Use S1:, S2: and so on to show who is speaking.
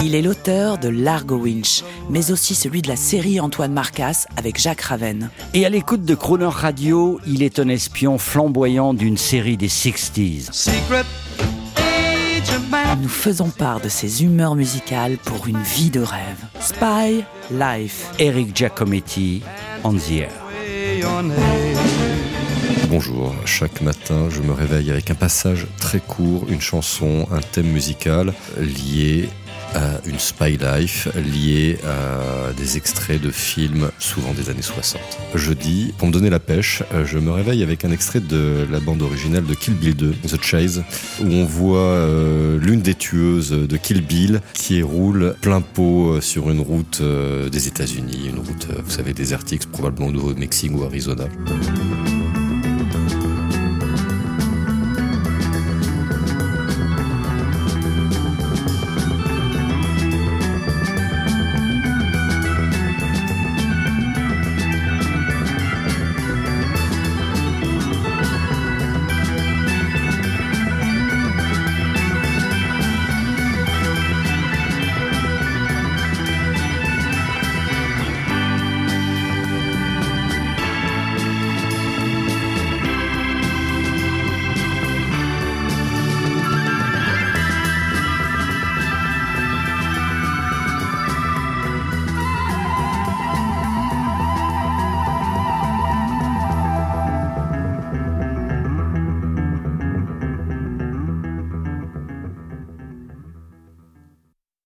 S1: Il est l'auteur de Largo Winch, mais aussi celui de la série Antoine Marcas avec Jacques Raven.
S2: Et à l'écoute de Croner Radio, il est un espion flamboyant d'une série des 60s.
S1: Nous faisons part de ses humeurs musicales pour une vie de rêve. Spy Life.
S2: Eric Giacometti, On the Air.
S3: Bonjour, chaque matin je me réveille avec un passage très court, une chanson, un thème musical lié à une spy life liée à des extraits de films, souvent des années 60. Jeudi, pour me donner la pêche, je me réveille avec un extrait de la bande originale de Kill Bill 2, The Chase, où on voit euh, l'une des tueuses de Kill Bill qui roule plein pot sur une route euh, des États-Unis, une route, euh, vous savez, désertique, probablement au Nouveau-Mexique ou Arizona.